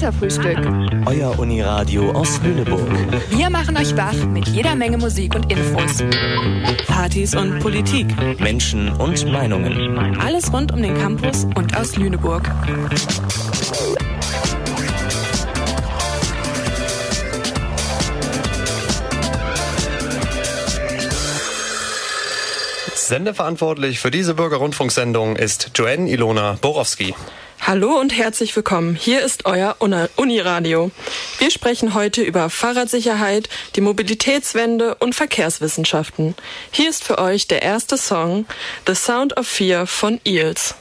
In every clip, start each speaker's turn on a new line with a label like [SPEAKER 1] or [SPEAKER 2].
[SPEAKER 1] Katerfrühstück.
[SPEAKER 2] Euer Uniradio aus Lüneburg.
[SPEAKER 1] Wir machen euch wach mit jeder Menge Musik und Infos.
[SPEAKER 3] Partys und Politik.
[SPEAKER 2] Menschen und Meinungen.
[SPEAKER 1] Alles rund um den Campus und aus Lüneburg.
[SPEAKER 4] Sendeverantwortlich für diese Bürgerrundfunksendung ist Joanne Ilona Borowski.
[SPEAKER 3] Hallo und herzlich willkommen. Hier ist euer Uniradio. Wir sprechen heute über Fahrradsicherheit, die Mobilitätswende und Verkehrswissenschaften. Hier ist für euch der erste Song The Sound of Fear von Eels.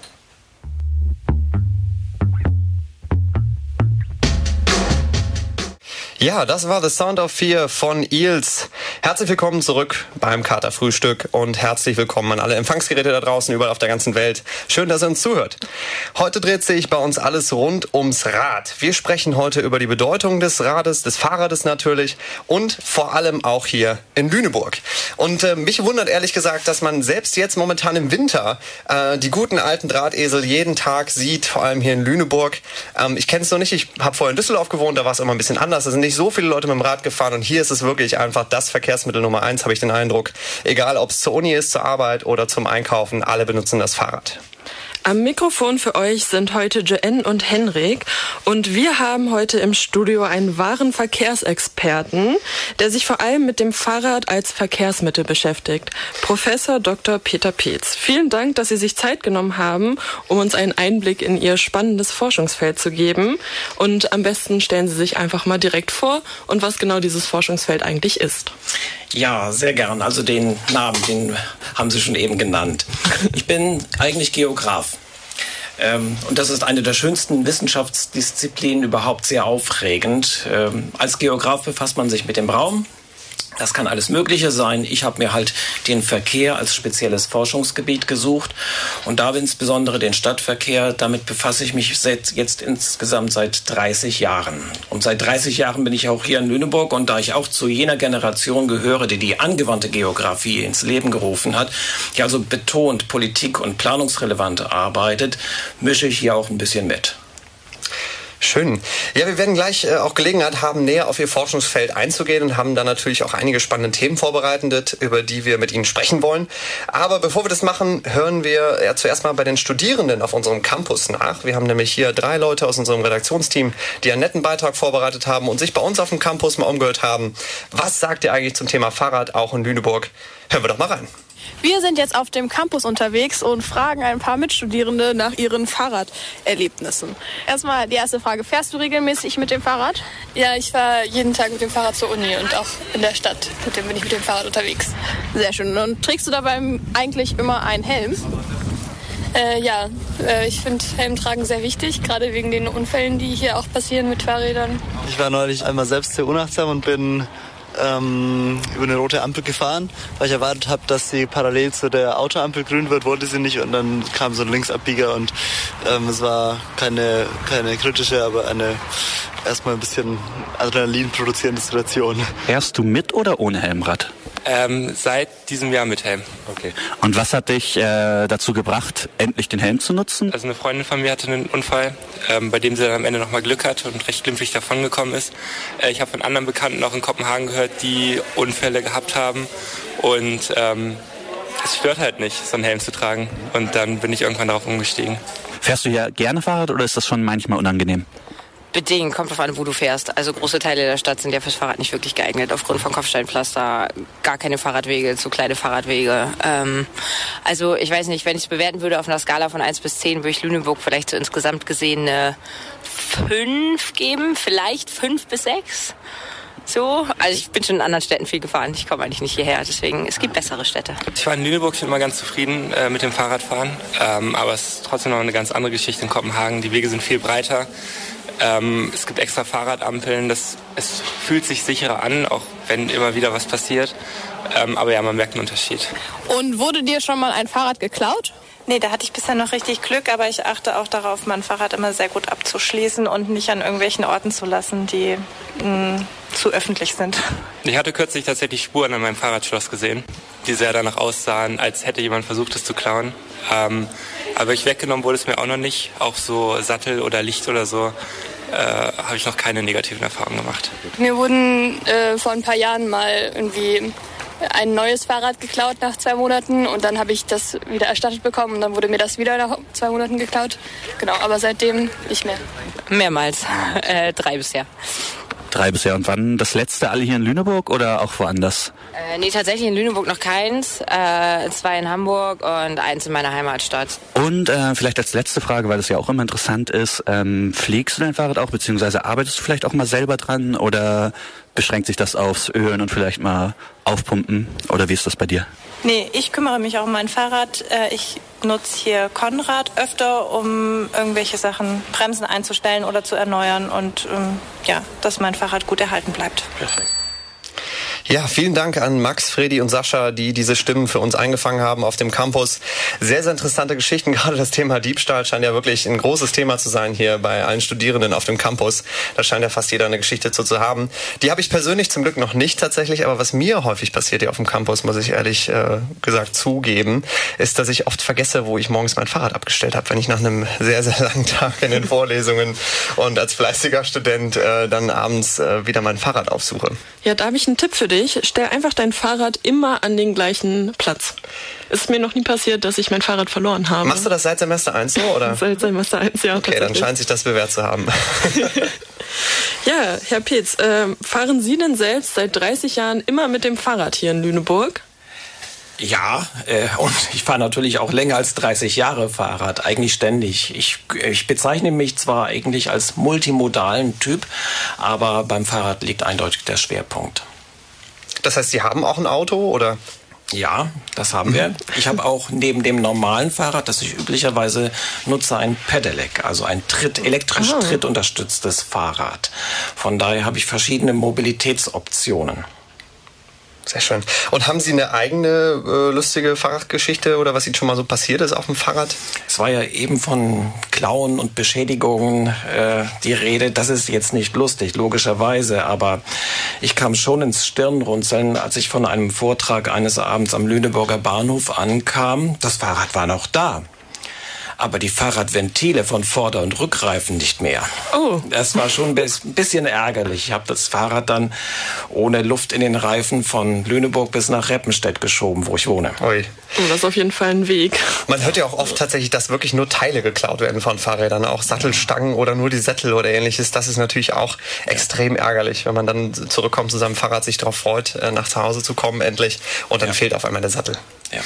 [SPEAKER 4] Ja, das war The Sound of Fear von Eels. Herzlich willkommen zurück beim Katerfrühstück und herzlich willkommen an alle Empfangsgeräte da draußen überall auf der ganzen Welt. Schön, dass ihr uns zuhört. Heute dreht sich bei uns alles rund ums Rad. Wir sprechen heute über die Bedeutung des Rades, des Fahrrades natürlich und vor allem auch hier in Lüneburg. Und äh, mich wundert ehrlich gesagt, dass man selbst jetzt momentan im Winter äh, die guten alten Drahtesel jeden Tag sieht, vor allem hier in Lüneburg. Ähm, ich kenne es noch nicht, ich habe vorher in Düsseldorf gewohnt, da war es immer ein bisschen anders. Da sind nicht so viele Leute mit dem Rad gefahren und hier ist es wirklich einfach das Verkehrsmittel Nummer eins, habe ich den Eindruck. Egal, ob es zur Uni ist, zur Arbeit oder zum Einkaufen, alle benutzen das Fahrrad.
[SPEAKER 3] Am Mikrofon für euch sind heute Joanne und Henrik und wir haben heute im Studio einen wahren Verkehrsexperten, der sich vor allem mit dem Fahrrad als Verkehrsmittel beschäftigt. Professor Dr. Peter Peetz. Vielen Dank, dass Sie sich Zeit genommen haben, um uns einen Einblick in Ihr spannendes Forschungsfeld zu geben. Und am besten stellen Sie sich einfach mal direkt vor und was genau dieses Forschungsfeld eigentlich ist.
[SPEAKER 5] Ja, sehr gern. Also den Namen, den haben Sie schon eben genannt. Ich bin eigentlich Geograf. Ähm, und das ist eine der schönsten Wissenschaftsdisziplinen überhaupt sehr aufregend. Ähm, als Geograf befasst man sich mit dem Raum, das kann alles Mögliche sein. Ich habe mir halt den Verkehr als spezielles Forschungsgebiet gesucht und da insbesondere den Stadtverkehr. Damit befasse ich mich jetzt insgesamt seit 30 Jahren. Und seit 30 Jahren bin ich auch hier in Lüneburg und da ich auch zu jener Generation gehöre, die die angewandte Geografie ins Leben gerufen hat, die also betont Politik und planungsrelevant arbeitet, mische ich hier auch ein bisschen mit.
[SPEAKER 4] Schön. Ja, wir werden gleich äh, auch Gelegenheit haben, näher auf Ihr Forschungsfeld einzugehen und haben dann natürlich auch einige spannende Themen vorbereitet, über die wir mit Ihnen sprechen wollen. Aber bevor wir das machen, hören wir ja zuerst mal bei den Studierenden auf unserem Campus nach. Wir haben nämlich hier drei Leute aus unserem Redaktionsteam, die einen netten Beitrag vorbereitet haben und sich bei uns auf dem Campus mal umgehört haben. Was sagt ihr eigentlich zum Thema Fahrrad auch in Lüneburg? Hören wir doch mal rein.
[SPEAKER 6] Wir sind jetzt auf dem Campus unterwegs und fragen ein paar Mitstudierende nach ihren Fahrraderlebnissen. Erstmal die erste Frage. Fährst du regelmäßig mit dem Fahrrad?
[SPEAKER 7] Ja, ich fahre jeden Tag mit dem Fahrrad zur Uni und auch in der Stadt mit dem, bin ich mit dem Fahrrad unterwegs.
[SPEAKER 6] Sehr schön. Und trägst du dabei eigentlich immer einen Helm?
[SPEAKER 7] Äh, ja, äh, ich finde Helmtragen sehr wichtig, gerade wegen den Unfällen, die hier auch passieren mit Fahrrädern.
[SPEAKER 8] Ich war neulich einmal selbst sehr unachtsam und bin ähm, über eine rote Ampel gefahren, weil ich erwartet habe, dass sie parallel zu der Autoampel grün wird, wollte sie nicht und dann kam so ein Linksabbieger und ähm, es war keine, keine kritische, aber eine erstmal ein bisschen Adrenalin produzierende Situation.
[SPEAKER 9] Fährst du mit oder ohne Helmrad?
[SPEAKER 10] Ähm, seit diesem Jahr mit Helm.
[SPEAKER 9] Okay. Und was hat dich äh, dazu gebracht, endlich den Helm zu nutzen?
[SPEAKER 10] Also eine Freundin von mir hatte einen Unfall, ähm, bei dem sie dann am Ende nochmal Glück hatte und recht glimpflich davongekommen ist. Äh, ich habe von anderen Bekannten auch in Kopenhagen gehört, die Unfälle gehabt haben und ähm, es stört halt nicht, so einen Helm zu tragen. Und dann bin ich irgendwann darauf umgestiegen.
[SPEAKER 9] Fährst du ja gerne Fahrrad oder ist das schon manchmal unangenehm?
[SPEAKER 11] Bedingt, kommt drauf an, wo du fährst. Also große Teile der Stadt sind ja fürs Fahrrad nicht wirklich geeignet, aufgrund von Kopfsteinpflaster, gar keine Fahrradwege, zu kleine Fahrradwege. Ähm, also ich weiß nicht, wenn ich es bewerten würde auf einer Skala von 1 bis 10, würde ich Lüneburg vielleicht so insgesamt gesehen eine 5 geben, vielleicht 5 bis 6. So, also ich bin schon in anderen Städten viel gefahren. Ich komme eigentlich nicht hierher, deswegen es gibt bessere Städte.
[SPEAKER 10] Ich war in Lüneburg, ich bin immer ganz zufrieden äh, mit dem Fahrradfahren, ähm, aber es ist trotzdem noch eine ganz andere Geschichte in Kopenhagen. Die Wege sind viel breiter. Ähm, es gibt extra Fahrradampeln. Das, es fühlt sich sicherer an, auch wenn immer wieder was passiert. Ähm, aber ja, man merkt einen Unterschied.
[SPEAKER 6] Und wurde dir schon mal ein Fahrrad geklaut?
[SPEAKER 12] Nee, da hatte ich bisher noch richtig Glück, aber ich achte auch darauf, mein Fahrrad immer sehr gut abzuschließen und nicht an irgendwelchen Orten zu lassen, die mh, mm, zu öffentlich sind.
[SPEAKER 10] Ich hatte kürzlich tatsächlich Spuren an meinem Fahrradschloss gesehen, die sehr danach aussahen, als hätte jemand versucht, es zu klauen. Ähm, aber wirklich weggenommen wurde es mir auch noch nicht. Auch so Sattel oder Licht oder so äh, habe ich noch keine negativen Erfahrungen gemacht.
[SPEAKER 7] Mir wurden äh, vor ein paar Jahren mal irgendwie ein neues Fahrrad geklaut nach zwei Monaten und dann habe ich das wieder erstattet bekommen und dann wurde mir das wieder nach zwei Monaten geklaut. Genau, aber seitdem nicht mehr.
[SPEAKER 11] Mehrmals, äh, drei bisher.
[SPEAKER 9] Drei bisher. Und wann das letzte alle hier in Lüneburg oder auch woanders?
[SPEAKER 11] Äh, nee, tatsächlich in Lüneburg noch keins. Äh, zwei in Hamburg und eins in meiner Heimatstadt.
[SPEAKER 9] Und äh, vielleicht als letzte Frage, weil das ja auch immer interessant ist, ähm, pflegst du dein Fahrrad auch, beziehungsweise arbeitest du vielleicht auch mal selber dran oder beschränkt sich das aufs Ölen und vielleicht mal aufpumpen? Oder wie ist das bei dir?
[SPEAKER 12] Nee, ich kümmere mich auch um mein Fahrrad. Äh, ich nutze hier Konrad öfter, um irgendwelche Sachen, Bremsen einzustellen oder zu erneuern und ähm, ja, dass mein Fahrrad gut erhalten bleibt.
[SPEAKER 9] Perfekt.
[SPEAKER 4] Ja, vielen Dank an Max, Fredi und Sascha, die diese Stimmen für uns eingefangen haben auf dem Campus. Sehr, sehr interessante Geschichten. Gerade das Thema Diebstahl scheint ja wirklich ein großes Thema zu sein hier bei allen Studierenden auf dem Campus. Da scheint ja fast jeder eine Geschichte zu, zu haben. Die habe ich persönlich zum Glück noch nicht tatsächlich, aber was mir häufig passiert hier auf dem Campus, muss ich ehrlich äh, gesagt zugeben, ist, dass ich oft vergesse, wo ich morgens mein Fahrrad abgestellt habe, wenn ich nach einem sehr, sehr langen Tag in den Vorlesungen und als fleißiger Student äh, dann abends äh, wieder mein Fahrrad aufsuche.
[SPEAKER 3] Ja, da habe ich einen Tipp für dich. Stell einfach dein Fahrrad immer an den gleichen Platz. Ist mir noch nie passiert, dass ich mein Fahrrad verloren habe.
[SPEAKER 4] Machst du das seit Semester 1 so? Oder?
[SPEAKER 3] Seit Semester 1, ja.
[SPEAKER 4] Okay, dann scheint sich das bewährt zu haben.
[SPEAKER 3] ja, Herr Petz, äh, fahren Sie denn selbst seit 30 Jahren immer mit dem Fahrrad hier in Lüneburg?
[SPEAKER 5] Ja, äh, und ich fahre natürlich auch länger als 30 Jahre Fahrrad, eigentlich ständig. Ich, ich bezeichne mich zwar eigentlich als multimodalen Typ, aber beim Fahrrad liegt eindeutig der Schwerpunkt.
[SPEAKER 4] Das heißt, Sie haben auch ein Auto oder?
[SPEAKER 5] Ja, das haben wir. Ich habe auch neben dem normalen Fahrrad, das ich üblicherweise nutze, ein Pedelec, also ein Tritt, elektrisch
[SPEAKER 4] Ah.
[SPEAKER 5] trittunterstütztes Fahrrad. Von daher habe ich verschiedene Mobilitätsoptionen.
[SPEAKER 4] Sehr schön. Und haben Sie eine eigene äh, lustige Fahrradgeschichte oder was Ihnen schon mal so passiert ist auf dem Fahrrad?
[SPEAKER 5] Es war ja eben von Klauen und Beschädigungen äh, die Rede. Das ist jetzt nicht lustig, logischerweise, aber ich kam schon ins Stirnrunzeln, als ich von einem Vortrag eines Abends am Lüneburger Bahnhof ankam. Das Fahrrad war noch da. Aber die Fahrradventile von Vorder- und Rückreifen nicht mehr.
[SPEAKER 3] Oh.
[SPEAKER 5] Das war schon ein bis- ein bisschen ärgerlich. Ich habe das Fahrrad dann ohne Luft in den Reifen von Lüneburg bis nach Reppenstedt geschoben, wo ich wohne.
[SPEAKER 4] Ui.
[SPEAKER 3] Oh, das ist auf jeden Fall ein Weg.
[SPEAKER 4] Man hört ja auch oft tatsächlich, dass wirklich nur Teile geklaut werden von Fahrrädern, auch Sattelstangen oder nur die Sättel oder ähnliches. Das ist natürlich auch extrem ärgerlich, wenn man dann zurückkommt zu seinem Fahrrad, sich darauf freut, äh, nach zu Hause zu kommen endlich und dann fehlt auf einmal der Sattel.
[SPEAKER 5] Ja.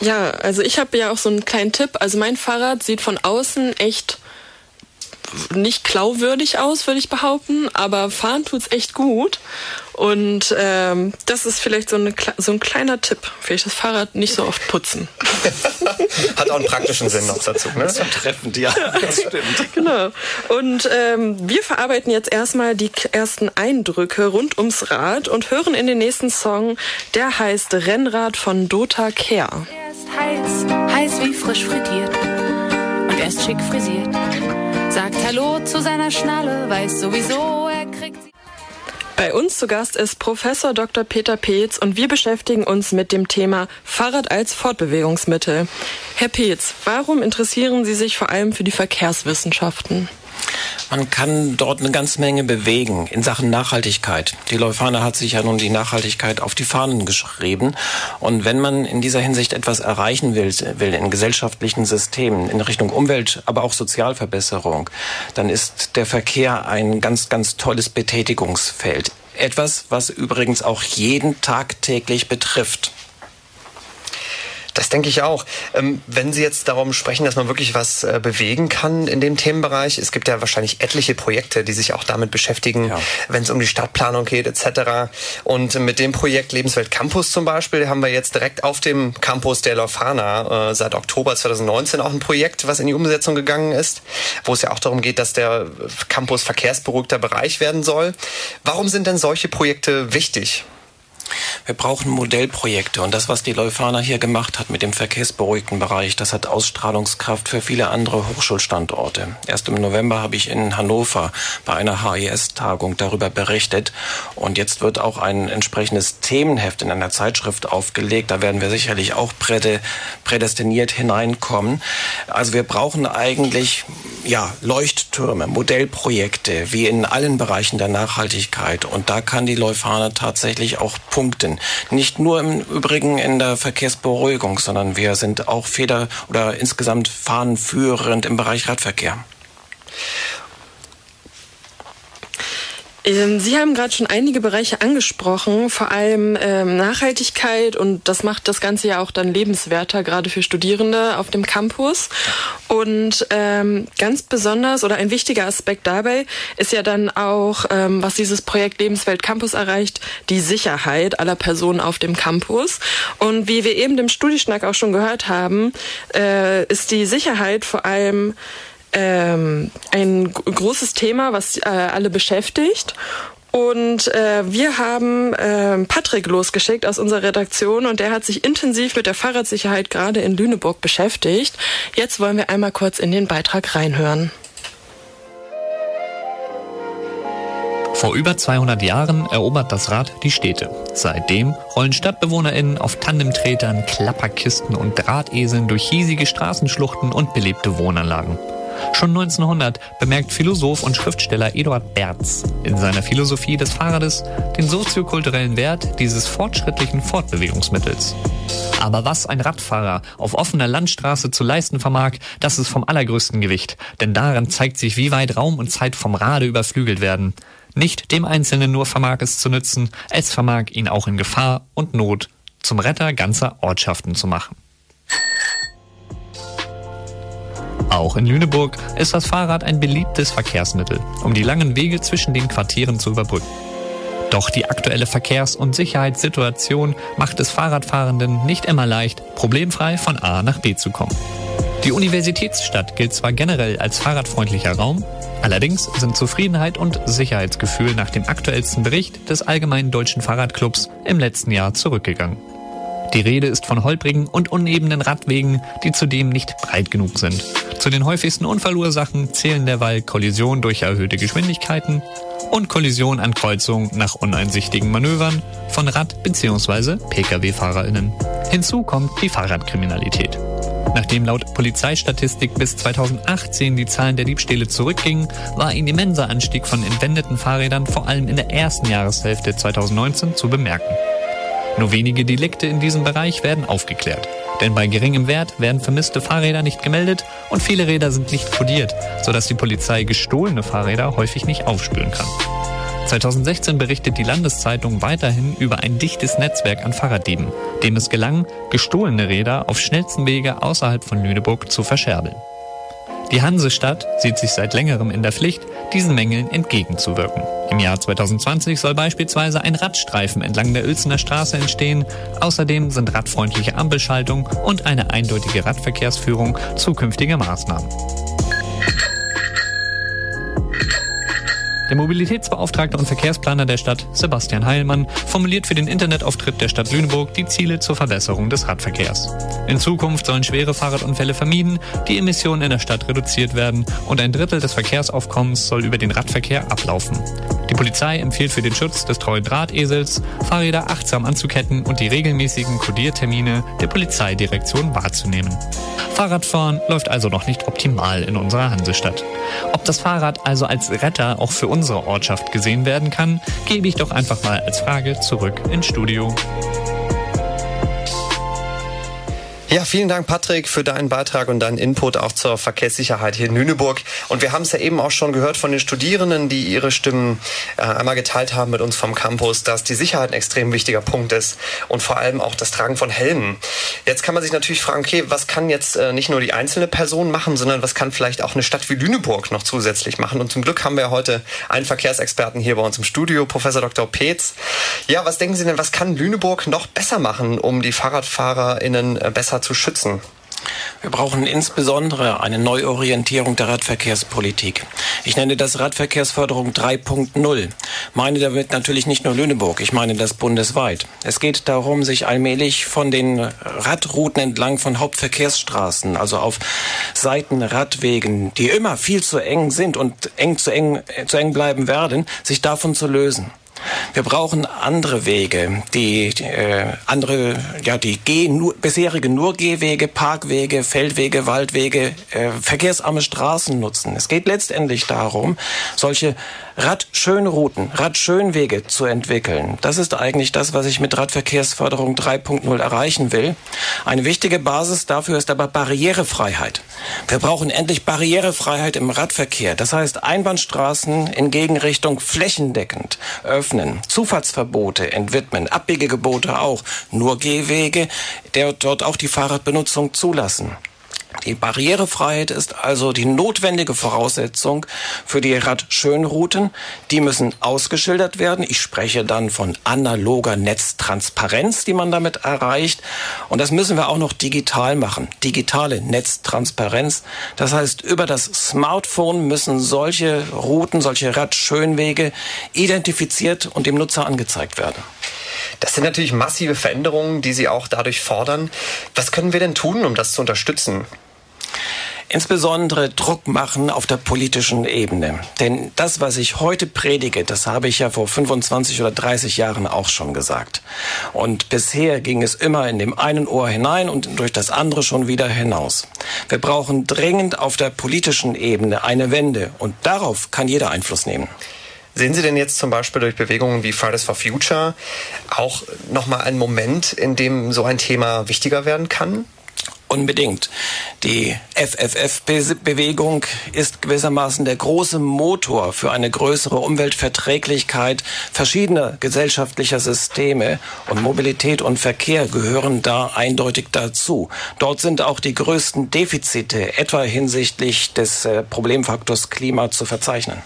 [SPEAKER 3] Ja, also ich habe ja auch so einen kleinen Tipp. Also mein Fahrrad sieht von außen echt nicht klauwürdig aus, würde ich behaupten, aber fahren tut's echt gut. Und ähm, das ist vielleicht so, eine, so ein kleiner Tipp. Vielleicht das Fahrrad nicht so oft putzen.
[SPEAKER 4] Hat auch einen praktischen Sinn noch dazu. Ne?
[SPEAKER 5] So treffend, ja, das stimmt.
[SPEAKER 3] Genau. Und ähm, wir verarbeiten jetzt erstmal die ersten Eindrücke rund ums Rad und hören in den nächsten Song, der heißt Rennrad von Dota Care.
[SPEAKER 13] Heiß, heiß wie frisch frittiert. Und er ist schick frisiert. Sagt Hallo zu seiner Schnalle, weiß sowieso, er kriegt sie.
[SPEAKER 3] Bei uns zu Gast ist Professor Dr. Peter Peetz und wir beschäftigen uns mit dem Thema Fahrrad als Fortbewegungsmittel. Herr Peetz, warum interessieren Sie sich vor allem für die Verkehrswissenschaften?
[SPEAKER 5] Man kann dort eine ganze Menge bewegen in Sachen Nachhaltigkeit. Die Leuphana hat sich ja nun die Nachhaltigkeit auf die Fahnen geschrieben. Und wenn man in dieser Hinsicht etwas erreichen will, will in gesellschaftlichen Systemen, in Richtung Umwelt, aber auch Sozialverbesserung, dann ist der Verkehr ein ganz, ganz tolles Betätigungsfeld. Etwas, was übrigens auch jeden tagtäglich betrifft.
[SPEAKER 4] Das denke ich auch. Ähm, wenn Sie jetzt darum sprechen, dass man wirklich was äh, bewegen kann in dem Themenbereich, es gibt ja wahrscheinlich etliche Projekte, die sich auch damit beschäftigen, wenn es um die Stadtplanung geht etc. Und mit dem Projekt Lebenswelt Campus zum Beispiel haben wir jetzt direkt auf dem Campus der Leuphana äh, seit Oktober 2019 auch ein Projekt, was in die Umsetzung gegangen ist, wo es ja auch darum geht, dass der Campus verkehrsberuhigter Bereich werden soll. Warum sind denn solche Projekte wichtig?
[SPEAKER 5] Wir brauchen Modellprojekte und das, was die Leuphana hier gemacht hat mit dem verkehrsberuhigten Bereich, das hat Ausstrahlungskraft für viele andere Hochschulstandorte. Erst im November habe ich in Hannover bei einer HIS-Tagung darüber berichtet und jetzt wird auch ein entsprechendes Themenheft in einer Zeitschrift aufgelegt. Da werden wir sicherlich auch prädestiniert hineinkommen. Also wir brauchen eigentlich ja, Leuchttürme, Modellprojekte, wie in allen Bereichen der Nachhaltigkeit. Und da kann die Leuphana tatsächlich auch punkten. Nicht nur im Übrigen in der Verkehrsberuhigung, sondern wir sind auch Feder- oder insgesamt fahnenführend im Bereich Radverkehr.
[SPEAKER 3] Ähm, Sie haben gerade schon einige Bereiche angesprochen, vor allem ähm, Nachhaltigkeit und das macht das Ganze ja auch dann lebenswerter, gerade für Studierende auf dem Campus. Und ähm, ganz besonders oder ein wichtiger Aspekt dabei ist ja dann auch, ähm, was dieses Projekt Lebenswelt Campus erreicht, die Sicherheit aller Personen auf dem Campus. Und wie wir eben dem Studieschnack auch schon gehört haben, äh, ist die Sicherheit vor allem ähm, ein großes Thema, was äh, alle beschäftigt. Und äh, wir haben äh, Patrick losgeschickt aus unserer Redaktion und der hat sich intensiv mit der Fahrradsicherheit gerade in Lüneburg beschäftigt. Jetzt wollen wir einmal kurz in den Beitrag reinhören.
[SPEAKER 14] Vor über 200 Jahren erobert das Rad die Städte. Seitdem rollen StadtbewohnerInnen auf Tandemtretern, Klapperkisten und Drahteseln durch hiesige Straßenschluchten und belebte Wohnanlagen. Schon 1900 bemerkt Philosoph und Schriftsteller Eduard Berz in seiner Philosophie des Fahrrades den soziokulturellen Wert dieses fortschrittlichen Fortbewegungsmittels. Aber was ein Radfahrer auf offener Landstraße zu leisten vermag, das ist vom allergrößten Gewicht, denn daran zeigt sich, wie weit Raum und Zeit vom Rade überflügelt werden. Nicht dem Einzelnen nur vermag es zu nützen, es vermag ihn auch in Gefahr und Not zum Retter ganzer Ortschaften zu machen. Auch in Lüneburg ist das Fahrrad ein beliebtes Verkehrsmittel, um die langen Wege zwischen den Quartieren zu überbrücken. Doch die aktuelle Verkehrs- und Sicherheitssituation macht es Fahrradfahrenden nicht immer leicht, problemfrei von A nach B zu kommen. Die Universitätsstadt gilt zwar generell als fahrradfreundlicher Raum, allerdings sind Zufriedenheit und Sicherheitsgefühl nach dem aktuellsten Bericht des Allgemeinen Deutschen Fahrradclubs im letzten Jahr zurückgegangen. Die Rede ist von holprigen und unebenen Radwegen, die zudem nicht breit genug sind. Zu den häufigsten Unfallursachen zählen derweil Kollision durch erhöhte Geschwindigkeiten und Kollision an Kreuzungen nach uneinsichtigen Manövern von Rad- bzw. Pkw-FahrerInnen. Hinzu kommt die Fahrradkriminalität. Nachdem laut Polizeistatistik bis 2018 die Zahlen der Diebstähle zurückgingen, war ein immenser Anstieg von entwendeten Fahrrädern vor allem in der ersten Jahreshälfte 2019 zu bemerken. Nur wenige Delikte in diesem Bereich werden aufgeklärt. Denn bei geringem Wert werden vermisste Fahrräder nicht gemeldet und viele Räder sind nicht kodiert, sodass die Polizei gestohlene Fahrräder häufig nicht aufspüren kann. 2016 berichtet die Landeszeitung weiterhin über ein dichtes Netzwerk an Fahrraddieben, dem es gelang, gestohlene Räder auf schnellsten Wege außerhalb von Lüneburg zu verscherbeln. Die Hansestadt sieht sich seit längerem in der Pflicht, diesen Mängeln entgegenzuwirken. Im Jahr 2020 soll beispielsweise ein Radstreifen entlang der Uelzener Straße entstehen. Außerdem sind radfreundliche Ampelschaltung und eine eindeutige Radverkehrsführung zukünftige Maßnahmen. Der Mobilitätsbeauftragte und Verkehrsplaner der Stadt, Sebastian Heilmann, formuliert für den Internetauftritt der Stadt Lüneburg die Ziele zur Verbesserung des Radverkehrs. In Zukunft sollen schwere Fahrradunfälle vermieden, die Emissionen in der Stadt reduziert werden und ein Drittel des Verkehrsaufkommens soll über den Radverkehr ablaufen. Die Polizei empfiehlt für den Schutz des treuen Drahtesels, Fahrräder achtsam anzuketten und die regelmäßigen Kodiertermine der Polizeidirektion wahrzunehmen. Fahrradfahren läuft also noch nicht optimal in unserer Hansestadt. Ob das Fahrrad also als Retter auch für unsere Ortschaft gesehen werden kann, gebe ich doch einfach mal als Frage zurück ins Studio.
[SPEAKER 4] Ja, vielen Dank, Patrick, für deinen Beitrag und deinen Input auch zur Verkehrssicherheit hier in Lüneburg. Und wir haben es ja eben auch schon gehört von den Studierenden, die ihre Stimmen äh, einmal geteilt haben mit uns vom Campus, dass die Sicherheit ein extrem wichtiger Punkt ist und vor allem auch das Tragen von Helmen. Jetzt kann man sich natürlich fragen, okay, was kann jetzt äh, nicht nur die einzelne Person machen, sondern was kann vielleicht auch eine Stadt wie Lüneburg noch zusätzlich machen? Und zum Glück haben wir heute einen Verkehrsexperten hier bei uns im Studio, Professor Dr. Peetz. Ja, was denken Sie denn, was kann Lüneburg noch besser machen, um die FahrradfahrerInnen äh, zu schützen?
[SPEAKER 5] Wir brauchen insbesondere eine Neuorientierung der Radverkehrspolitik. Ich nenne das Radverkehrsförderung 3.0. Meine damit natürlich nicht nur Lüneburg, ich meine das bundesweit. Es geht darum, sich allmählich von den Radrouten entlang von Hauptverkehrsstraßen, also auf Seitenradwegen, die immer viel zu eng sind und eng zu eng, zu eng bleiben werden, sich davon zu lösen. Wir brauchen andere Wege, die äh, andere, ja die Geh, nur, bisherige nur Gehwege, Parkwege, Feldwege, Waldwege, äh, verkehrsarme Straßen nutzen. Es geht letztendlich darum, solche Radschönrouten, Radschönwege zu entwickeln. Das ist eigentlich das, was ich mit Radverkehrsförderung 3.0 erreichen will. Eine wichtige Basis dafür ist aber Barrierefreiheit. Wir brauchen endlich Barrierefreiheit im Radverkehr. Das heißt Einbahnstraßen in Gegenrichtung flächendeckend öffnen, Zufahrtsverbote entwidmen, Abbiegegebote auch, nur Gehwege, der dort auch die Fahrradbenutzung zulassen. Die Barrierefreiheit ist also die notwendige Voraussetzung für die Radschönrouten. Die müssen ausgeschildert werden. Ich spreche dann von analoger Netztransparenz, die man damit erreicht. Und das müssen wir auch noch digital machen. Digitale Netztransparenz. Das heißt, über das Smartphone müssen solche Routen, solche Radschönwege identifiziert und dem Nutzer angezeigt werden.
[SPEAKER 4] Das sind natürlich massive Veränderungen, die Sie auch dadurch fordern. Was können wir denn tun, um das zu unterstützen?
[SPEAKER 5] insbesondere Druck machen auf der politischen Ebene. Denn das, was ich heute predige, das habe ich ja vor 25 oder 30 Jahren auch schon gesagt. Und bisher ging es immer in dem einen Ohr hinein und durch das andere schon wieder hinaus. Wir brauchen dringend auf der politischen Ebene eine Wende und darauf kann jeder Einfluss nehmen.
[SPEAKER 4] Sehen Sie denn jetzt zum Beispiel durch Bewegungen wie Fridays for Future auch nochmal einen Moment, in dem so ein Thema wichtiger werden kann?
[SPEAKER 5] Unbedingt. Die FFF-Bewegung ist gewissermaßen der große Motor für eine größere Umweltverträglichkeit verschiedener gesellschaftlicher Systeme und Mobilität und Verkehr gehören da eindeutig dazu. Dort sind auch die größten Defizite, etwa hinsichtlich des äh, Problemfaktors Klima, zu verzeichnen.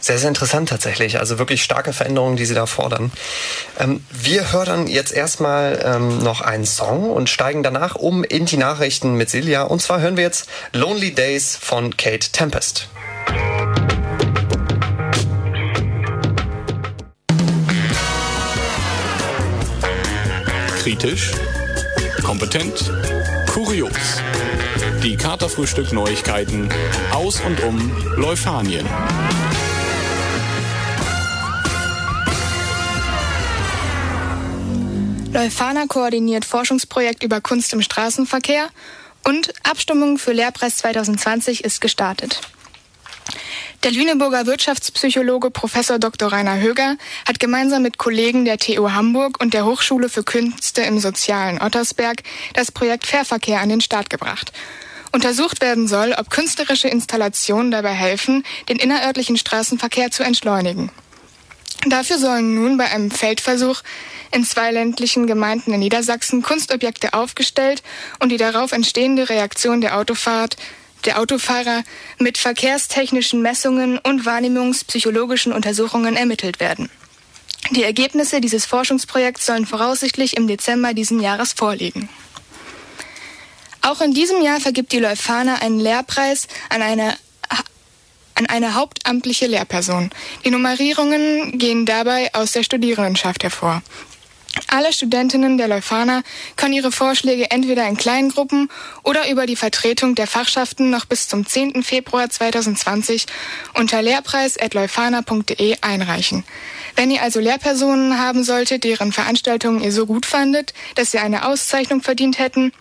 [SPEAKER 4] Sehr, sehr interessant tatsächlich. Also wirklich starke Veränderungen, die Sie da fordern. Ähm, wir hören jetzt erstmal ähm, noch einen Song und steigen danach um in die Nachrichten mit Silja. Und zwar hören wir jetzt Lonely Days von Kate Tempest.
[SPEAKER 15] Kritisch, kompetent, kurios. Die Katerfrühstück Neuigkeiten aus und um Leufanien.
[SPEAKER 16] Leuphana koordiniert Forschungsprojekt über Kunst im Straßenverkehr und Abstimmung für Lehrpreis 2020 ist gestartet. Der Lüneburger Wirtschaftspsychologe Professor Dr. Rainer Höger hat gemeinsam mit Kollegen der TU Hamburg und der Hochschule für Künste im sozialen Ottersberg das Projekt Fährverkehr an den Start gebracht. Untersucht werden soll, ob künstlerische Installationen dabei helfen, den innerörtlichen Straßenverkehr zu entschleunigen. Dafür sollen nun bei einem Feldversuch in zwei ländlichen Gemeinden in Niedersachsen Kunstobjekte aufgestellt und die darauf entstehende Reaktion der Autofahrt der Autofahrer mit verkehrstechnischen Messungen und wahrnehmungspsychologischen Untersuchungen ermittelt werden. Die Ergebnisse dieses Forschungsprojekts sollen voraussichtlich im Dezember diesen Jahres vorliegen. Auch in diesem Jahr vergibt die Leuphana einen Lehrpreis an eine an eine hauptamtliche Lehrperson. Die Nummerierungen gehen dabei aus der Studierendenschaft hervor. Alle Studentinnen der Leuphana können ihre Vorschläge entweder in kleinen Gruppen oder über die Vertretung der Fachschaften noch bis zum 10. Februar 2020 unter lehrpreis.leuphana.de einreichen. Wenn ihr also Lehrpersonen haben solltet, deren Veranstaltungen ihr so gut fandet, dass sie eine Auszeichnung verdient hätten,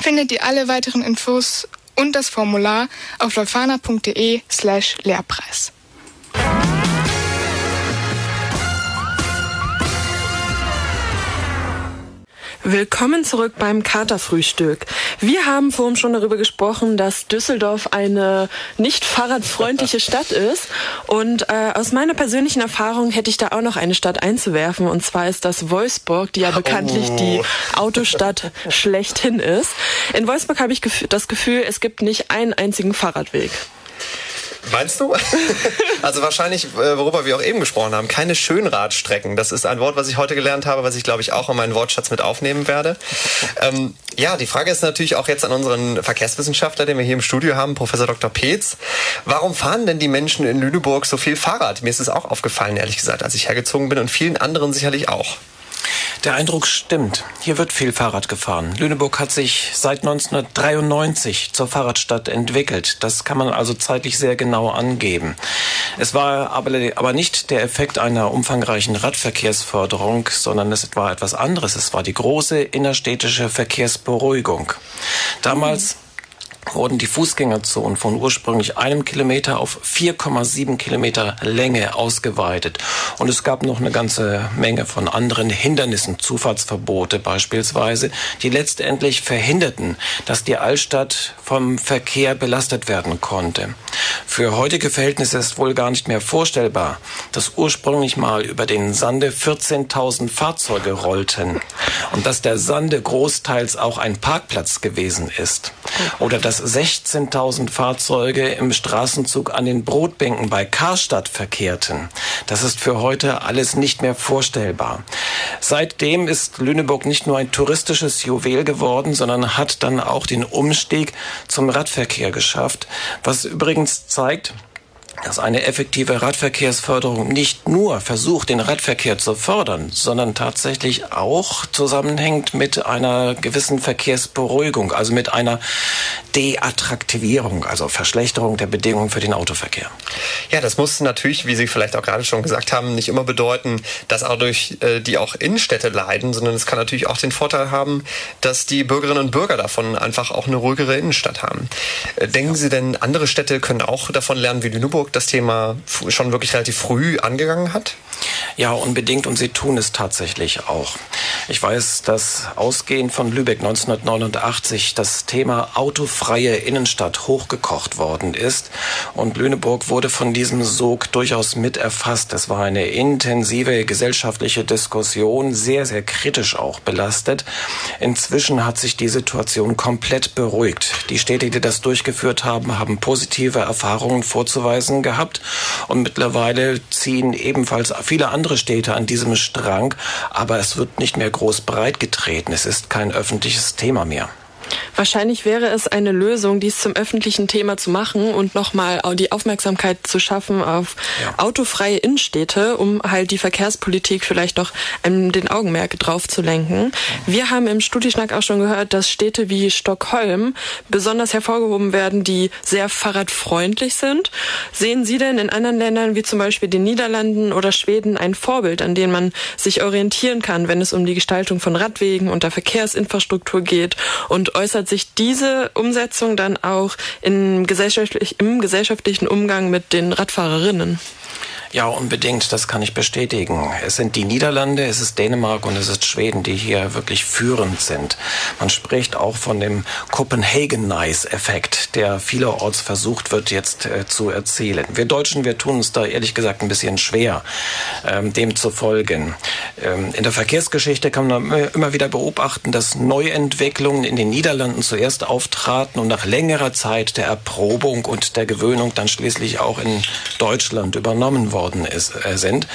[SPEAKER 16] findet ihr alle weiteren Infos und das Formular auf leuphana.de slash Lehrpreis.
[SPEAKER 3] Willkommen zurück beim Katerfrühstück. Wir haben vorhin schon darüber gesprochen, dass Düsseldorf eine nicht fahrradfreundliche Stadt ist. Und äh, aus meiner persönlichen Erfahrung hätte ich da auch noch eine Stadt einzuwerfen. Und zwar ist das Wolfsburg, die ja bekanntlich oh. die Autostadt schlechthin ist. In Wolfsburg habe ich das Gefühl, es gibt nicht einen einzigen Fahrradweg.
[SPEAKER 4] Meinst du? also wahrscheinlich, äh, worüber wir auch eben gesprochen haben, keine Schönradstrecken. Das ist ein Wort, was ich heute gelernt habe, was ich glaube ich auch in meinen Wortschatz mit aufnehmen werde. Ähm, ja, die Frage ist natürlich auch jetzt an unseren Verkehrswissenschaftler, den wir hier im Studio haben, Professor Dr. Peetz. Warum fahren denn die Menschen in Lüneburg so viel Fahrrad? Mir ist es auch aufgefallen, ehrlich gesagt, als ich hergezogen bin und vielen anderen sicherlich auch.
[SPEAKER 5] Der Eindruck stimmt. Hier wird viel Fahrrad gefahren. Lüneburg hat sich seit 1993 zur Fahrradstadt entwickelt. Das kann man also zeitlich sehr genau angeben. Es war aber, aber nicht der Effekt einer umfangreichen Radverkehrsförderung, sondern es war etwas anderes. Es war die große innerstädtische Verkehrsberuhigung. Damals mhm wurden die Fußgängerzonen von ursprünglich einem Kilometer auf 4,7 Kilometer Länge ausgeweitet. Und es gab noch eine ganze Menge von anderen Hindernissen, Zufahrtsverbote beispielsweise, die letztendlich verhinderten, dass die Altstadt vom Verkehr belastet werden konnte. Für heutige Verhältnisse ist wohl gar nicht mehr vorstellbar, dass ursprünglich mal über den Sande 14.000 Fahrzeuge rollten und dass der Sande großteils auch ein Parkplatz gewesen ist. Oder dass 16.000 Fahrzeuge im Straßenzug an den Brotbänken bei Karstadt verkehrten. Das ist für heute alles nicht mehr vorstellbar. Seitdem ist Lüneburg nicht nur ein touristisches Juwel geworden, sondern hat dann auch den Umstieg zum Radverkehr geschafft, was übrigens zeigt, dass eine effektive Radverkehrsförderung nicht nur versucht, den Radverkehr zu fördern, sondern tatsächlich auch zusammenhängt mit einer gewissen Verkehrsberuhigung, also mit einer Deattraktivierung, also Verschlechterung der Bedingungen für den Autoverkehr.
[SPEAKER 4] Ja, das muss natürlich, wie Sie vielleicht auch gerade schon gesagt haben, nicht immer bedeuten, dass auch durch äh, die auch Innenstädte leiden, sondern es kann natürlich auch den Vorteil haben, dass die Bürgerinnen und Bürger davon einfach auch eine ruhigere Innenstadt haben. Äh, denken Sie denn, andere Städte können auch davon lernen, wie Lüneburg das Thema schon wirklich relativ früh angegangen hat?
[SPEAKER 5] Ja, unbedingt und sie tun es tatsächlich auch. Ich weiß, dass ausgehend von Lübeck 1989 das Thema autofreie Innenstadt hochgekocht worden ist und Lüneburg wurde von diesem Sog durchaus mit erfasst. Es war eine intensive gesellschaftliche Diskussion, sehr, sehr kritisch auch belastet. Inzwischen hat sich die Situation komplett beruhigt. Die Städte, die das durchgeführt haben, haben positive Erfahrungen vorzuweisen gehabt und mittlerweile ziehen ebenfalls viele andere Städte an diesem Strang, aber es wird nicht mehr groß breit getreten. Es ist kein öffentliches Thema mehr.
[SPEAKER 3] Wahrscheinlich wäre es eine Lösung, dies zum öffentlichen Thema zu machen und nochmal die Aufmerksamkeit zu schaffen auf ja. autofreie Innenstädte, um halt die Verkehrspolitik vielleicht doch ähm, den Augenmerk drauf zu lenken. Wir haben im Studieschnack auch schon gehört, dass Städte wie Stockholm besonders hervorgehoben werden, die sehr fahrradfreundlich sind. Sehen Sie denn in anderen Ländern wie zum Beispiel den Niederlanden oder Schweden ein Vorbild, an dem man sich orientieren kann, wenn es um die Gestaltung von Radwegen und der Verkehrsinfrastruktur geht und äußert sich diese Umsetzung dann auch im, gesellschaftlich, im gesellschaftlichen Umgang mit den Radfahrerinnen?
[SPEAKER 5] Ja, unbedingt, das kann ich bestätigen. Es sind die Niederlande, es ist Dänemark und es ist Schweden, die hier wirklich führend sind. Man spricht auch von dem Copenhagen-Nice-Effekt, der vielerorts versucht wird jetzt äh, zu erzielen. Wir Deutschen, wir tun uns da ehrlich gesagt ein bisschen schwer, ähm, dem zu folgen. Ähm, in der Verkehrsgeschichte kann man immer wieder beobachten, dass Neuentwicklungen in den Niederlanden zuerst auftraten und nach längerer Zeit der Erprobung und der Gewöhnung dann schließlich auch in Deutschland übernommen wurden worden ist, äh, sind.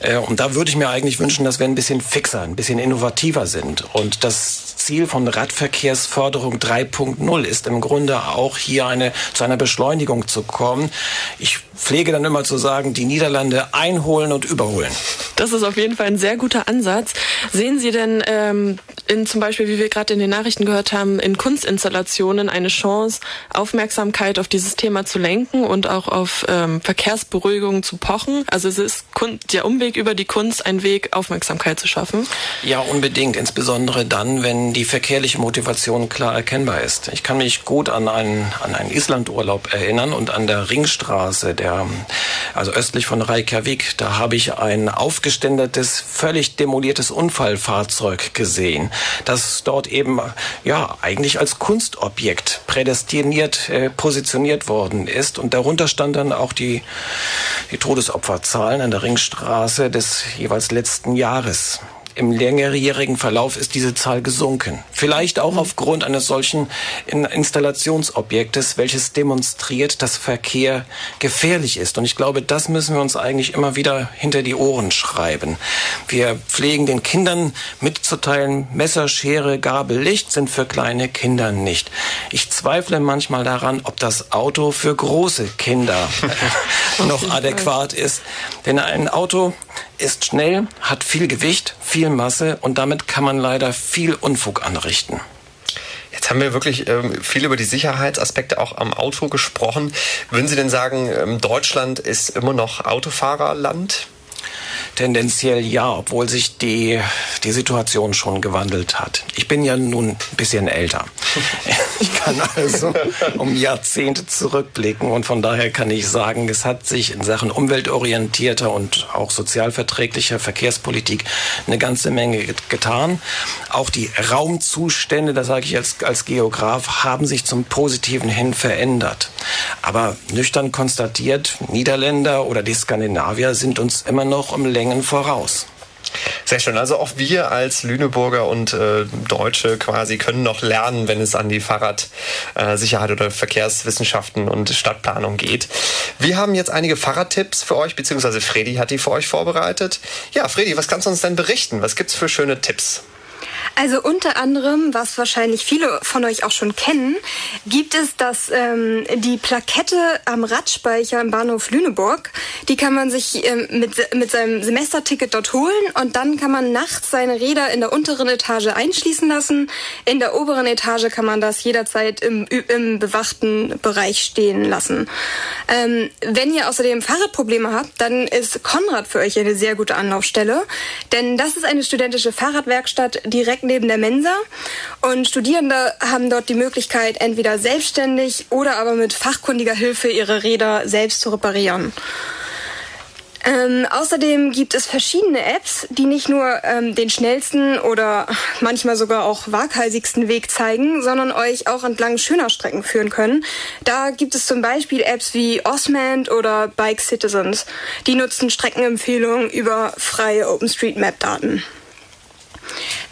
[SPEAKER 5] Äh, und da würde ich mir eigentlich wünschen, dass wir ein bisschen fixer, ein bisschen innovativer sind. Und das Ziel von Radverkehrsförderung 3.0 ist im Grunde auch hier eine, zu einer Beschleunigung zu kommen. Ich pflege dann immer zu sagen, die Niederlande einholen und überholen.
[SPEAKER 3] Das ist auf jeden Fall ein sehr guter Ansatz. Sehen Sie denn ähm, in zum Beispiel, wie wir gerade in den Nachrichten gehört haben, in Kunstinstallationen eine Chance, Aufmerksamkeit auf dieses Thema zu lenken und auch auf ähm, Verkehrsberuhigung zu pochen? Also es ist der Umweg über die Kunst ein Weg, Aufmerksamkeit zu schaffen?
[SPEAKER 5] Ja, unbedingt. Insbesondere dann, wenn die verkehrliche Motivation klar erkennbar ist. Ich kann mich gut an einen, an einen Islandurlaub erinnern und an der Ringstraße, der, also östlich von Reykjavik, da habe ich ein aufgestelltes abgeständertes, völlig demoliertes Unfallfahrzeug gesehen, das dort eben ja eigentlich als Kunstobjekt prädestiniert äh, positioniert worden ist. Und darunter stand dann auch die, die Todesopferzahlen an der Ringstraße des jeweils letzten Jahres. Im längerjährigen Verlauf ist diese Zahl gesunken. Vielleicht auch aufgrund eines solchen Installationsobjektes, welches demonstriert, dass Verkehr gefährlich ist. Und ich glaube, das müssen wir uns eigentlich immer wieder hinter die Ohren schreiben. Wir pflegen den Kindern mitzuteilen, Messer, Schere, Gabel, Licht sind für kleine Kinder nicht. Ich zweifle manchmal daran, ob das Auto für große Kinder noch adäquat ist. Denn ein Auto ist schnell, hat viel Gewicht, viel Masse und damit kann man leider viel Unfug anrichten.
[SPEAKER 4] Jetzt haben wir wirklich ähm, viel über die Sicherheitsaspekte auch am Auto gesprochen. Würden Sie denn sagen, ähm, Deutschland ist immer noch Autofahrerland?
[SPEAKER 5] Tendenziell ja, obwohl sich die, die Situation schon gewandelt hat. Ich bin ja nun ein bisschen älter. Ich kann also um Jahrzehnte zurückblicken und von daher kann ich sagen, es hat sich in Sachen umweltorientierter und auch sozialverträglicher Verkehrspolitik eine ganze Menge getan. Auch die Raumzustände, das sage ich als, als Geograf, haben sich zum Positiven hin verändert. Aber nüchtern konstatiert, Niederländer oder die Skandinavier sind uns immer noch um Längen voraus.
[SPEAKER 4] Sehr schön. Also auch wir als Lüneburger und äh, Deutsche quasi können noch lernen, wenn es an die Fahrradsicherheit äh, oder Verkehrswissenschaften und Stadtplanung geht. Wir haben jetzt einige Fahrradtipps für euch, beziehungsweise Fredi hat die für euch vorbereitet. Ja, Fredi, was kannst du uns denn berichten? Was gibt's für schöne Tipps?
[SPEAKER 17] Also unter anderem, was wahrscheinlich viele von euch auch schon kennen, gibt es das, ähm, die Plakette am Radspeicher im Bahnhof Lüneburg. Die kann man sich ähm, mit, mit seinem Semesterticket dort holen und dann kann man nachts seine Räder in der unteren Etage einschließen lassen. In der oberen Etage kann man das jederzeit im, im bewachten Bereich stehen lassen. Ähm, wenn ihr außerdem Fahrradprobleme habt, dann ist Konrad für euch eine sehr gute Anlaufstelle, denn das ist eine studentische Fahrradwerkstatt direkt direkt neben der Mensa. Und Studierende haben dort die Möglichkeit, entweder selbstständig oder aber mit fachkundiger Hilfe ihre Räder selbst zu reparieren. Ähm, außerdem gibt es verschiedene Apps, die nicht nur ähm, den schnellsten oder manchmal sogar auch waghalsigsten Weg zeigen, sondern euch auch entlang schöner Strecken führen können. Da gibt es zum Beispiel Apps wie Osmand oder Bike Citizens. Die nutzen Streckenempfehlungen über freie OpenStreetMap-Daten.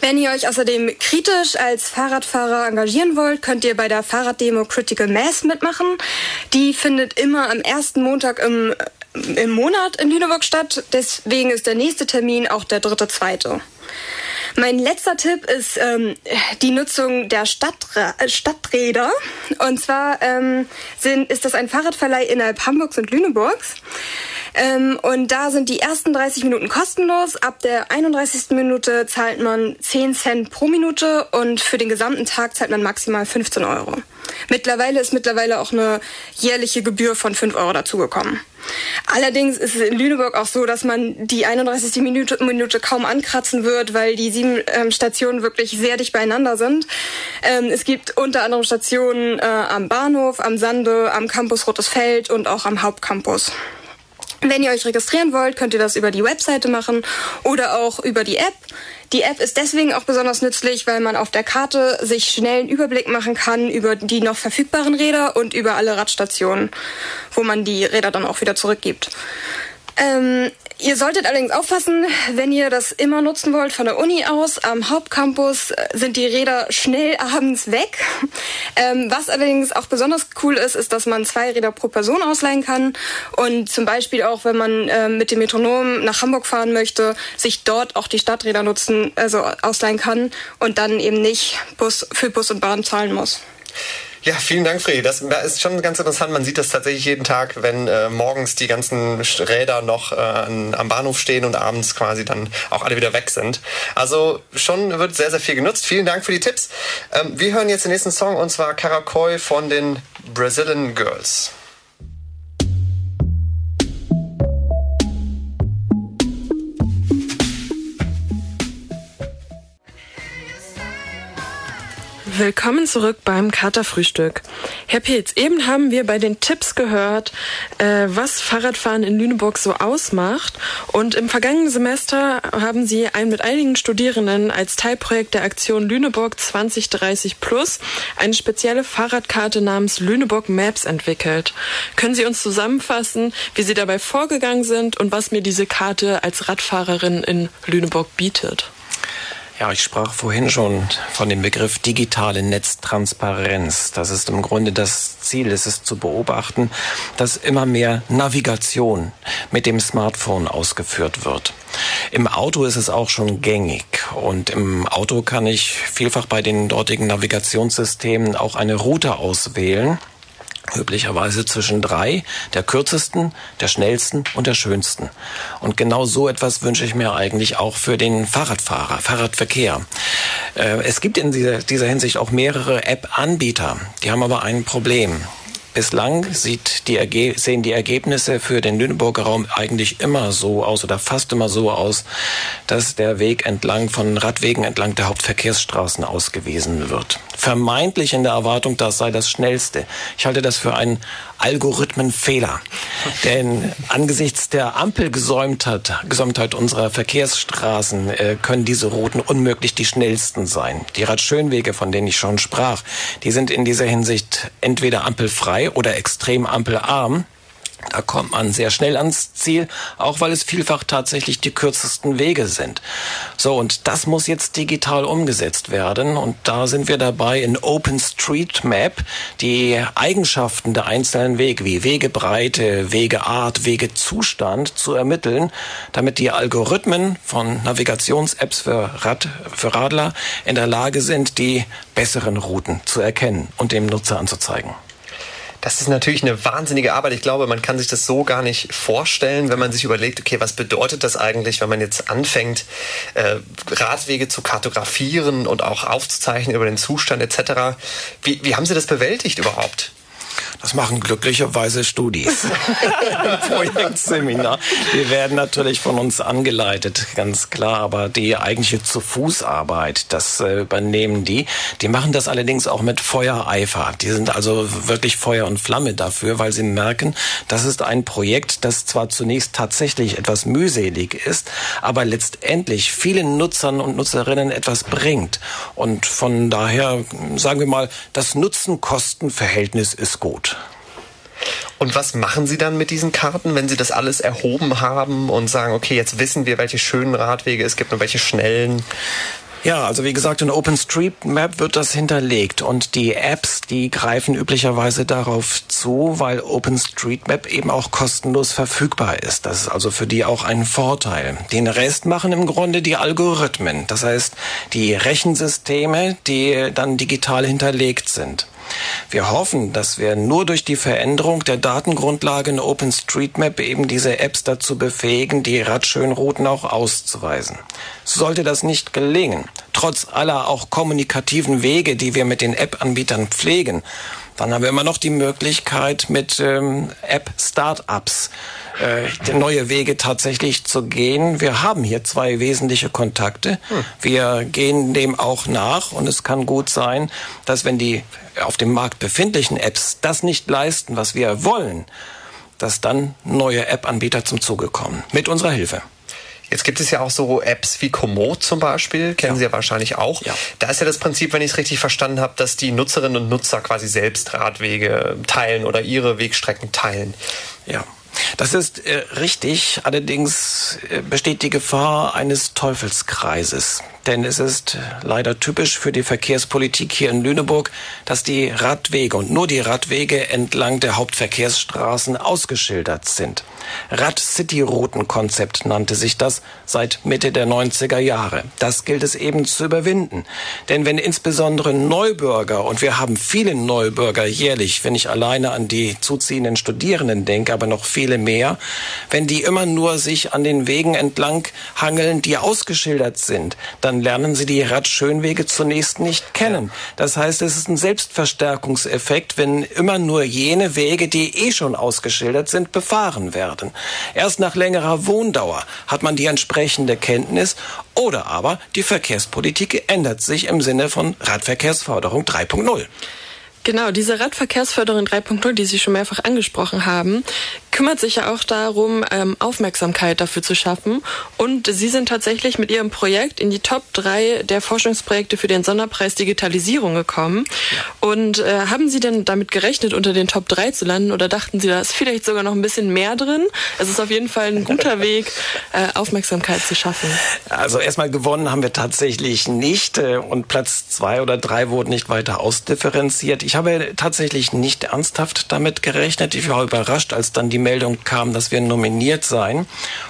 [SPEAKER 17] Wenn ihr euch außerdem kritisch als Fahrradfahrer engagieren wollt, könnt ihr bei der Fahrraddemo Critical Mass mitmachen. Die findet immer am ersten Montag im, im Monat in Lüneburg statt. Deswegen ist der nächste Termin auch der dritte, zweite. Mein letzter Tipp ist ähm, die Nutzung der Stadtra Stadträder. Und zwar ähm, sind, ist das ein Fahrradverleih innerhalb Hamburgs und Lüneburgs. Ähm, und da sind die ersten 30 Minuten kostenlos. Ab der 31. Minute zahlt man 10 Cent pro Minute und für den gesamten Tag zahlt man maximal 15 Euro. Mittlerweile ist mittlerweile auch eine jährliche Gebühr von 5 Euro dazugekommen. Allerdings ist es in Lüneburg auch so, dass man die 31. Minute, Minute kaum ankratzen wird, weil die sieben ähm, Stationen wirklich sehr dicht beieinander sind. Ähm, es gibt unter anderem Stationen äh, am Bahnhof, am Sande, am Campus Rotes Feld und auch am Hauptcampus. Wenn ihr euch registrieren wollt, könnt ihr das über die Webseite machen oder auch über die App. Die App ist deswegen auch besonders nützlich, weil man auf der Karte sich schnell einen Überblick machen kann über die noch verfügbaren Räder und über alle Radstationen, wo man die Räder dann auch wieder zurückgibt. Ähm, Ihr solltet allerdings aufpassen, wenn ihr das immer nutzen wollt von der Uni aus. Am Hauptcampus äh, sind die Räder schnell abends weg. Ähm, was allerdings auch besonders cool ist, ist, dass man zwei Räder pro Person ausleihen kann und zum Beispiel auch, wenn man äh, mit dem Metronom nach Hamburg fahren möchte, sich dort auch die Stadträder nutzen, also ausleihen kann und dann eben nicht Bus für Bus und Bahn zahlen muss.
[SPEAKER 4] Ja, vielen Dank, Fred. Das ist schon ganz interessant. Man sieht das tatsächlich jeden Tag, wenn äh, morgens die ganzen Räder noch äh, am Bahnhof stehen und abends quasi dann auch alle wieder weg sind. Also schon wird sehr, sehr viel genutzt. Vielen Dank für die Tipps. Ähm, wir hören jetzt den nächsten Song und zwar Caracol von den Brazilian Girls.
[SPEAKER 3] Willkommen zurück beim Katerfrühstück. Herr Pilz, eben haben wir bei den Tipps gehört, äh, was Fahrradfahren in Lüneburg so ausmacht. Und im vergangenen Semester haben Sie ein, mit einigen Studierenden als Teilprojekt der Aktion Lüneburg 2030 Plus eine spezielle Fahrradkarte namens Lüneburg Maps entwickelt. Können Sie uns zusammenfassen, wie Sie dabei vorgegangen sind und was mir diese Karte als Radfahrerin in Lüneburg bietet?
[SPEAKER 5] Ja, ich sprach vorhin schon von dem Begriff digitale Netztransparenz. Das ist im Grunde das Ziel, es ist zu beobachten, dass immer mehr Navigation mit dem Smartphone ausgeführt wird. Im Auto ist es auch schon gängig und im Auto kann ich vielfach bei den dortigen Navigationssystemen auch eine Route auswählen üblicherweise zwischen drei, der kürzesten, der schnellsten und der schönsten. Und genau so etwas wünsche ich mir eigentlich auch für den Fahrradfahrer, Fahrradverkehr. Äh, es gibt in dieser, dieser Hinsicht auch mehrere App-Anbieter, die haben aber ein Problem. Bislang die sehen die Ergebnisse für den Lüneburger Raum eigentlich immer so aus oder fast immer so aus, dass der Weg entlang von Radwegen entlang der Hauptverkehrsstraßen ausgewiesen wird. Vermeintlich in der Erwartung, das sei das Schnellste. Ich halte das für einen Algorithmenfehler. Denn angesichts der Ampelgesäumtheit Gesäumtheit unserer Verkehrsstraßen äh, können diese Routen unmöglich die schnellsten sein. Die Radschönwege, von denen ich schon sprach, die sind in dieser Hinsicht entweder ampelfrei oder extrem ampelarm. Da kommt man sehr schnell ans Ziel, auch weil es vielfach tatsächlich die kürzesten Wege sind. So, und das muss jetzt digital umgesetzt werden. Und da sind wir dabei, in OpenStreetMap die Eigenschaften der einzelnen Wege, wie Wegebreite, Wegeart, Wegezustand zu ermitteln, damit die Algorithmen von Navigations-Apps für, Rad, für Radler in der Lage sind, die besseren Routen zu erkennen und dem Nutzer anzuzeigen.
[SPEAKER 4] Das ist natürlich eine wahnsinnige Arbeit. Ich glaube, man kann sich das so gar nicht vorstellen, wenn man sich überlegt, okay, was bedeutet das eigentlich, wenn man jetzt anfängt, äh, Radwege zu kartografieren und auch aufzuzeichnen über den Zustand etc. Wie, wie haben Sie das bewältigt überhaupt?
[SPEAKER 5] Das machen glücklicherweise Studis im Projektseminar. Die werden natürlich von uns angeleitet, ganz klar, aber die eigentliche Zu-Fuß-Arbeit, das äh, übernehmen die. Die machen das allerdings auch mit Feuereifer. Die sind also wirklich Feuer und Flamme dafür, weil sie merken, das ist ein Projekt, das zwar zunächst tatsächlich etwas mühselig ist, aber letztendlich vielen Nutzern und Nutzerinnen etwas bringt. Und von daher, sagen wir mal, das Nutzen-Kosten-Verhältnis ist gut.
[SPEAKER 4] Und was machen Sie dann mit diesen Karten, wenn Sie das alles erhoben haben und sagen, okay, jetzt wissen wir, welche schönen Radwege es gibt und welche schnellen?
[SPEAKER 5] Ja, also wie gesagt, in OpenStreetMap wird das hinterlegt und die Apps, die greifen üblicherweise darauf zu, weil OpenStreetMap eben auch kostenlos verfügbar ist. Das ist also für die auch ein Vorteil. Den Rest machen im Grunde die Algorithmen, das heißt die Rechensysteme, die dann digital hinterlegt sind. Wir hoffen, dass wir nur durch die Veränderung der Datengrundlage in OpenStreetMap eben diese Apps dazu befähigen, die Radschönrouten auch auszuweisen. Sollte das nicht gelingen, trotz aller auch kommunikativen Wege, die wir mit den App-Anbietern pflegen, dann haben wir immer noch die Möglichkeit, mit ähm, App-Startups äh, neue Wege tatsächlich zu gehen. Wir haben hier zwei wesentliche Kontakte. Hm. Wir gehen dem auch nach und es kann gut sein, dass wenn die auf dem Markt befindlichen Apps das nicht leisten, was wir wollen, dass dann neue App-Anbieter zum Zuge kommen. Mit unserer Hilfe.
[SPEAKER 4] Jetzt gibt es ja auch so Apps wie Komoot zum Beispiel, kennen ja. Sie ja wahrscheinlich auch. Ja. Da ist ja das Prinzip, wenn ich es richtig verstanden habe, dass die Nutzerinnen und Nutzer quasi selbst Radwege teilen oder ihre Wegstrecken teilen.
[SPEAKER 5] Ja. Das ist äh, richtig, allerdings äh, besteht die Gefahr eines Teufelskreises. Denn es ist leider typisch für die Verkehrspolitik hier in Lüneburg, dass die Radwege und nur die Radwege entlang der Hauptverkehrsstraßen ausgeschildert sind. Rad-City-Routenkonzept nannte sich das seit Mitte der 90er Jahre. Das gilt es eben zu überwinden. Denn wenn insbesondere Neubürger, und wir haben viele Neubürger jährlich, wenn ich alleine an die zuziehenden Studierenden denke, aber noch viele mehr, wenn die immer nur sich an den Wegen entlang hangeln, die ausgeschildert sind, dann lernen sie die Radschönwege zunächst nicht kennen. Das heißt, es ist ein Selbstverstärkungseffekt, wenn immer nur jene Wege, die eh schon ausgeschildert sind, befahren werden. Erst nach längerer Wohndauer hat man die entsprechende Kenntnis oder aber die Verkehrspolitik ändert sich im Sinne von Radverkehrsförderung 3.0.
[SPEAKER 3] Genau, diese Radverkehrsförderung 3.0, die Sie schon mehrfach angesprochen haben, kümmert sich ja auch darum, ähm, Aufmerksamkeit dafür zu schaffen. Und Sie sind tatsächlich mit Ihrem Projekt in die Top 3 der Forschungsprojekte für den Sonderpreis Digitalisierung gekommen. Und äh, haben Sie denn damit gerechnet, unter den Top 3 zu landen oder dachten Sie, da ist vielleicht sogar noch ein bisschen mehr drin? Es ist auf jeden Fall ein guter Weg, äh, Aufmerksamkeit zu schaffen.
[SPEAKER 5] Also erstmal gewonnen haben wir tatsächlich nicht äh, und Platz zwei oder drei wurden nicht weiter ausdifferenziert. Ich habe tatsächlich nicht ernsthaft damit gerechnet. Ich war überrascht, als dann die Meldung kam, dass wir nominiert seien.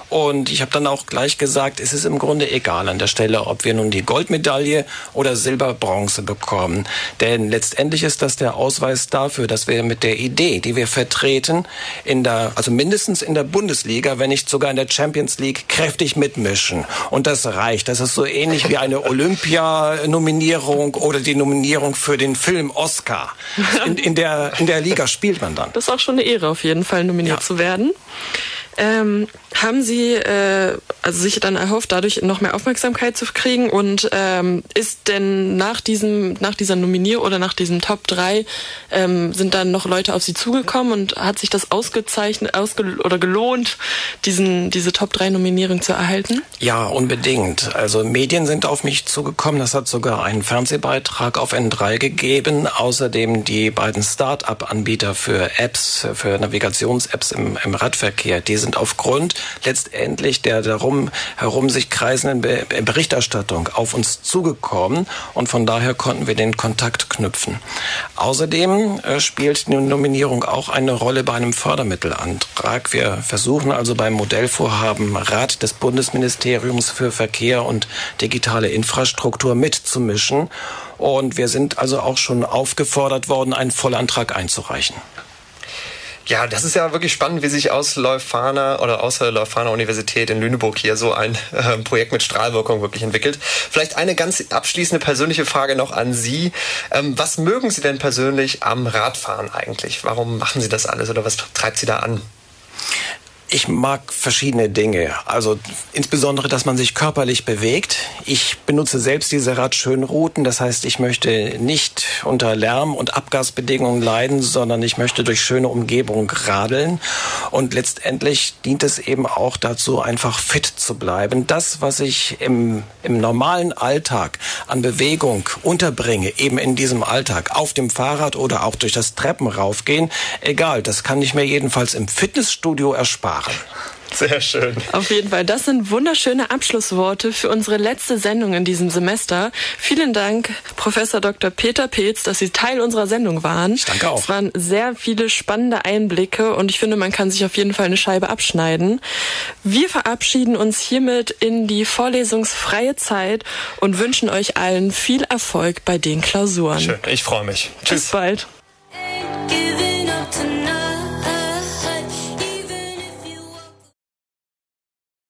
[SPEAKER 5] Und ich habe dann auch gleich gesagt, es ist im Grunde egal an der Stelle, ob wir nun die Goldmedaille oder Silber, Bronze bekommen. Denn letztendlich ist das der Ausweis dafür, dass wir mit der Idee, die wir vertreten, in der, also mindestens in der Bundesliga, wenn nicht sogar in der Champions League, kräftig mitmischen. Und das reicht. Das ist so ähnlich wie eine Olympia-Nominierung oder die Nominierung für den Film Oscar. In, in, der, in der Liga spielt man dann.
[SPEAKER 3] Das ist auch schon eine Ehre, auf jeden Fall nominiert ja. zu werden. Ähm, haben Sie äh, also sich dann erhofft, dadurch noch mehr Aufmerksamkeit zu kriegen? Und ähm, ist denn nach diesem, nach dieser Nominierung oder nach diesem Top 3 ähm, sind dann noch Leute auf Sie zugekommen und hat sich das ausgezeichnet ausge oder gelohnt, diesen, diese Top 3 Nominierung zu erhalten?
[SPEAKER 5] Ja, unbedingt. Also Medien sind auf mich zugekommen. Das hat sogar einen Fernsehbeitrag auf N3 gegeben. Außerdem die beiden Start-up-Anbieter für Apps, für Navigations-Apps im, im Radverkehr, die sind aufgrund letztendlich der darum herum sich kreisenden Be Berichterstattung auf uns zugekommen und von daher konnten wir den Kontakt knüpfen. Außerdem äh, spielt die Nominierung auch eine Rolle bei einem Fördermittelantrag. Wir versuchen also beim Modellvorhaben Rat des Bundesministeriums für Verkehr und digitale Infrastruktur mitzumischen. Und wir sind also auch schon aufgefordert worden, einen Vollantrag einzureichen.
[SPEAKER 4] Ja, das ist ja wirklich spannend, wie sich aus Leuphana oder aus der Leuphana Universität in Lüneburg hier so ein äh, Projekt mit Strahlwirkung wirklich entwickelt. Vielleicht eine ganz abschließende persönliche Frage noch an Sie. Ähm, was mögen Sie denn persönlich am Radfahren eigentlich? Warum machen Sie das alles oder was treibt Sie da an?
[SPEAKER 5] Ich mag verschiedene Dinge. Also insbesondere, dass man sich körperlich bewegt. Ich benutze selbst diese Radschönrouten. Das heißt, ich möchte nicht unter Lärm- und Abgasbedingungen leiden, sondern ich möchte durch schöne Umgebung radeln. Und letztendlich dient es eben auch dazu, einfach fit zu bleiben. Das, was ich im, im normalen Alltag an Bewegung unterbringe, eben in diesem Alltag, auf dem Fahrrad oder auch durch das Treppenraufgehen, egal, das kann ich mir jedenfalls im Fitnessstudio ersparen machen.
[SPEAKER 4] Sehr schön.
[SPEAKER 3] Auf jeden Fall. Das sind wunderschöne Abschlussworte für unsere letzte Sendung in diesem Semester. Vielen Dank, Professor Dr. Peter Pilz, dass Sie Teil unserer Sendung waren.
[SPEAKER 5] Ich danke auch.
[SPEAKER 3] Es waren sehr viele spannende Einblicke und ich finde, man kann sich auf jeden Fall eine Scheibe abschneiden. Wir verabschieden uns hiermit in die vorlesungsfreie Zeit und wünschen euch allen viel Erfolg bei den Klausuren.
[SPEAKER 4] Schön. Ich freue mich. Tschüss.
[SPEAKER 3] Bis bald.